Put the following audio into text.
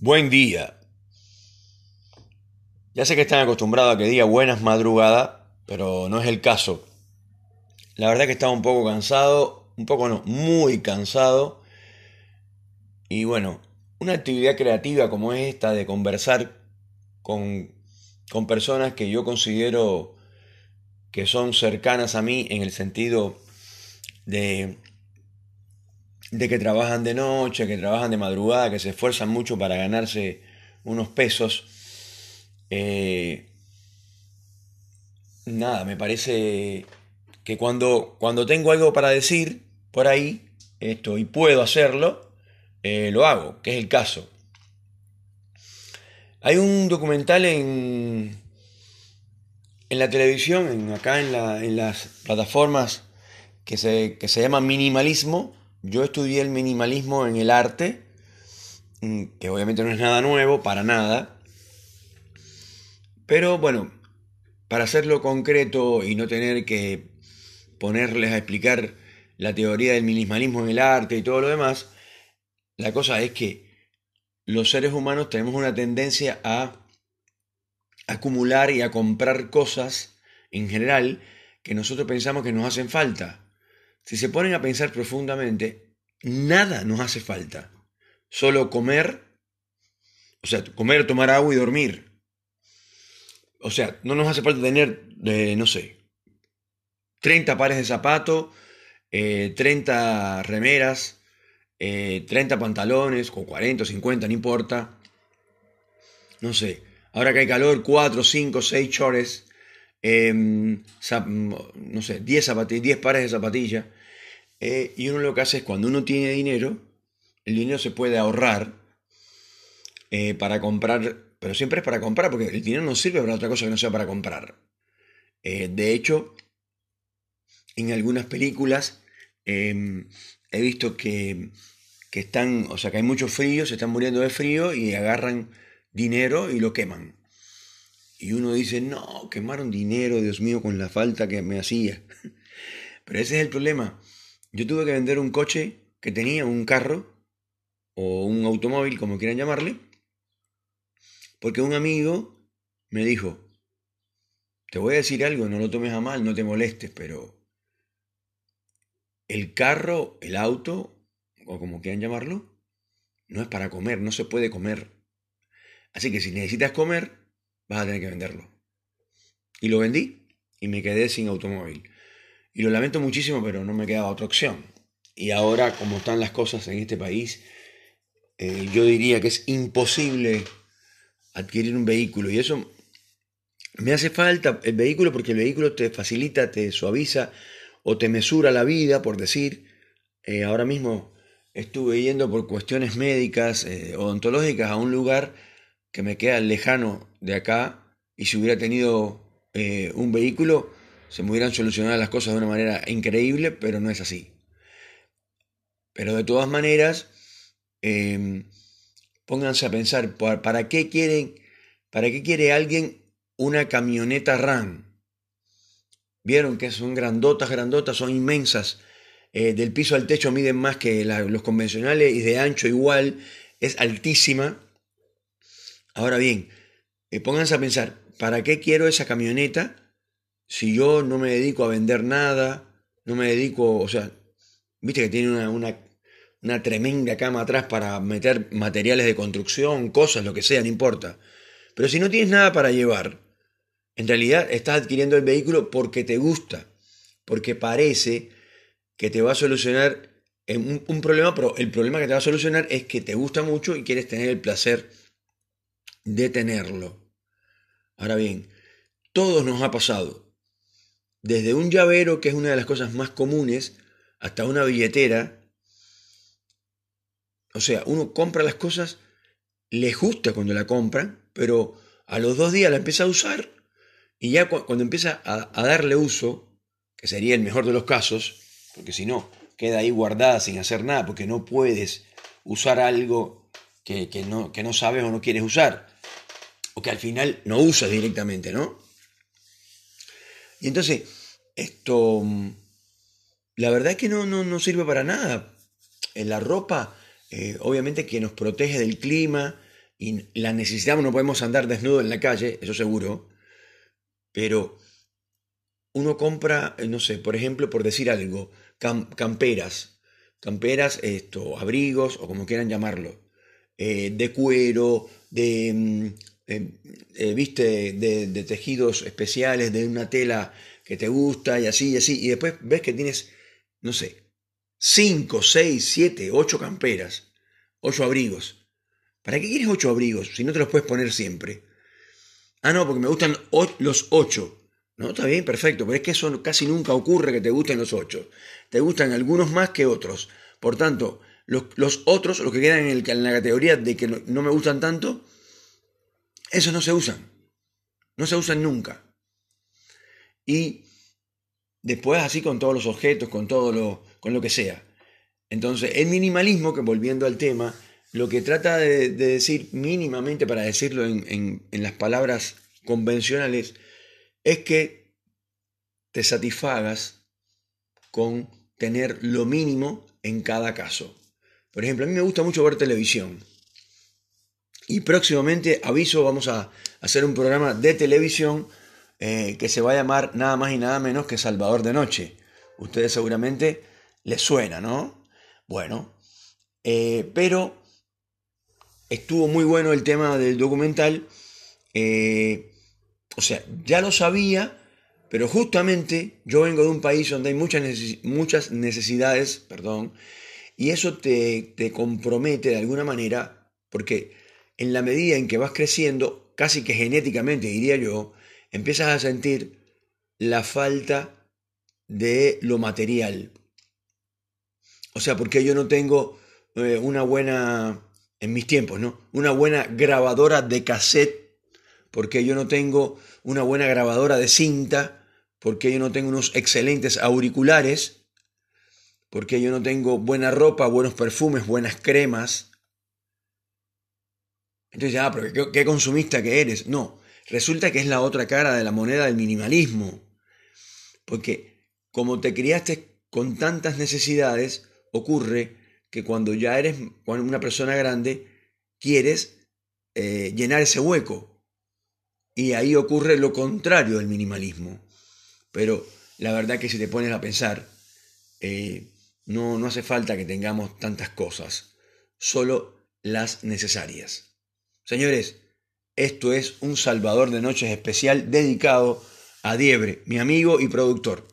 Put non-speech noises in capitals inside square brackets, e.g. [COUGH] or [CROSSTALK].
Buen día. Ya sé que están acostumbrados a que diga buenas madrugadas, pero no es el caso. La verdad que estaba un poco cansado, un poco no, muy cansado. Y bueno, una actividad creativa como esta de conversar con, con personas que yo considero que son cercanas a mí en el sentido de de que trabajan de noche, que trabajan de madrugada, que se esfuerzan mucho para ganarse unos pesos. Eh, nada, me parece que cuando, cuando tengo algo para decir por ahí, esto, y puedo hacerlo, eh, lo hago, que es el caso. Hay un documental en, en la televisión, en, acá en, en las plataformas que se, que se llama Minimalismo, yo estudié el minimalismo en el arte, mm, que obviamente no es nada nuevo, para nada. Pero bueno, para hacerlo concreto y no tener que ponerles a explicar la teoría del minimalismo en el arte y todo lo demás, la cosa es que los seres humanos tenemos una tendencia a acumular y a comprar cosas en general que nosotros pensamos que nos hacen falta. Si se ponen a pensar profundamente, nada nos hace falta. Solo comer, o sea, comer, tomar agua y dormir. O sea, no nos hace falta tener, eh, no sé, 30 pares de zapatos, 30 eh, remeras, 30 eh, pantalones, o 40 o 50, no importa. No sé, ahora que hay calor, 4, 5, 6 chores, em, no sé, 10, 10 pares de zapatillas. Eh, y uno lo que hace es cuando uno tiene dinero, el dinero se puede ahorrar eh, para comprar, pero siempre es para comprar, porque el dinero no sirve para otra cosa que no sea para comprar. Eh, de hecho, en algunas películas em, he visto que, que están, o sea, que hay mucho frío, se están muriendo de frío y agarran dinero y lo queman. Y uno dice, no, quemaron dinero, Dios mío, con la falta que me hacía. [LAUGHS] Pero ese es el problema. Yo tuve que vender un coche que tenía, un carro, o un automóvil, como quieran llamarle, porque un amigo me dijo, te voy a decir algo, no lo tomes a mal, no te molestes, pero el carro, el auto, o como quieran llamarlo, no es para comer, no se puede comer. Así que si necesitas comer, vas a tener que venderlo. Y lo vendí y me quedé sin automóvil. Y lo lamento muchísimo, pero no me quedaba otra opción. Y ahora, como están las cosas en este país, eh, yo diría que es imposible adquirir un vehículo. Y eso me hace falta el vehículo porque el vehículo te facilita, te suaviza o te mesura la vida, por decir. Eh, ahora mismo estuve yendo por cuestiones médicas, eh, odontológicas, a un lugar que me queda lejano de acá. Y si hubiera tenido un vehículo, se me hubieran solucionado las cosas de una manera increíble, pero no es así. Pero de todas maneras, em, pónganse a pensar, ¿para qué quieren, para qué quiere alguien una camioneta RAM? Vieron que son grandotas, grandotas, son inmensas. Eh, del piso al techo miden más que los convencionales y de ancho igual, es altísima. Ahora bien, eh, pónganse a pensar, ¿para qué quiero esa camioneta? Si yo no me dedico a vender nada, no me dedico, o sea, viste que tiene una, una, tremenda cama atrás para meter materiales de construcción, cosas, lo que sea, no importa. Pero si no tienes nada para llevar, en realidad estás adquiriendo el vehículo porque te gusta, porque parece que te va a solucionar un, un, problema, pero el problema que te va a solucionar es que te gusta mucho y quieres tener el placer de tenerlo. Ahora bien, todos nos ha pasado desde un llavero, que es una de las cosas más comunes, hasta una billetera. O sea, uno compra las cosas, le gusta cuando la compra, pero a los dos días la empieza a usar y ya cuando empieza a, darle uso, que sería el mejor de los casos, porque si no, queda ahí guardada sin hacer nada, porque no puedes usar algo que, no, que no sabes o no quieres usar, o que al final no usas directamente, ¿no? Y entonces, esto, la verdad es que no, no, sirve para nada. La ropa, eh, obviamente que nos protege del clima, y la necesitamos, no podemos andar desnudo en la calle, eso seguro, pero uno compra, eh, no sé, por ejemplo, por decir algo, camperas, camperas, esto, abrigos o como quieran llamarlo, eh, de cuero, de, mm, viste, de, tejidos especiales, de una tela que te gusta y así y así, y después ves que tienes, no sé, 5, 6, 7, 8 camperas, 8 abrigos. ¿Para qué quieres 8 abrigos si no te los puedes poner siempre? Ah, no, porque me gustan los 8. No, está bien, perfecto, pero es que eso casi nunca ocurre que te gusten los 8. Te gustan algunos más que otros. Por tanto, los, otros, los que quedan en, en, la categoría de que no, no me gustan tanto, esos no se usan. No se usan nunca. Y después así con todos los objetos, con todo lo, con lo que sea. Entonces, el minimalismo, que volviendo al tema, lo que trata de, decir mínimamente, para decirlo en, las palabras convencionales, es que te satisfagas con tener lo mínimo en cada caso. Por ejemplo, a mí me gusta mucho ver televisión. Y próximamente, aviso, vamos a hacer un programa de televisión eh, que se va a llamar nada más y nada menos que Salvador de Noche. Ustedes seguramente les suena, ¿no? Bueno, eh, pero estuvo muy bueno el tema del documental. Eh, o sea, ya lo sabía, pero justamente yo vengo de un país donde hay muchas, muchas necesidades, perdón, y eso te, te compromete de alguna manera, porque en la medida en que vas creciendo, casi que genéticamente diría yo, empiezas a sentir la falta de lo material. O sea, porque yo no tengo eh, una buena, en mis tiempos, ¿no? Una buena grabadora de cassette, porque yo no tengo una buena grabadora de cinta, porque yo no tengo unos excelentes auriculares, porque yo no tengo buena ropa, buenos perfumes, buenas cremas. Entonces, ah, pero ¿qué, qué consumista que eres? No, resulta que es la otra cara de la moneda del minimalismo. Porque como te criaste con tantas necesidades, ocurre que cuando ya eres una persona grande, quieres eh, llenar ese hueco. Y ahí ocurre lo contrario del minimalismo. Pero la verdad que si te pones a pensar, eh, no, no hace falta que tengamos tantas cosas, solo las necesarias. Señores, esto es un Salvador de Noches especial dedicado a Diebre, mi amigo y productor.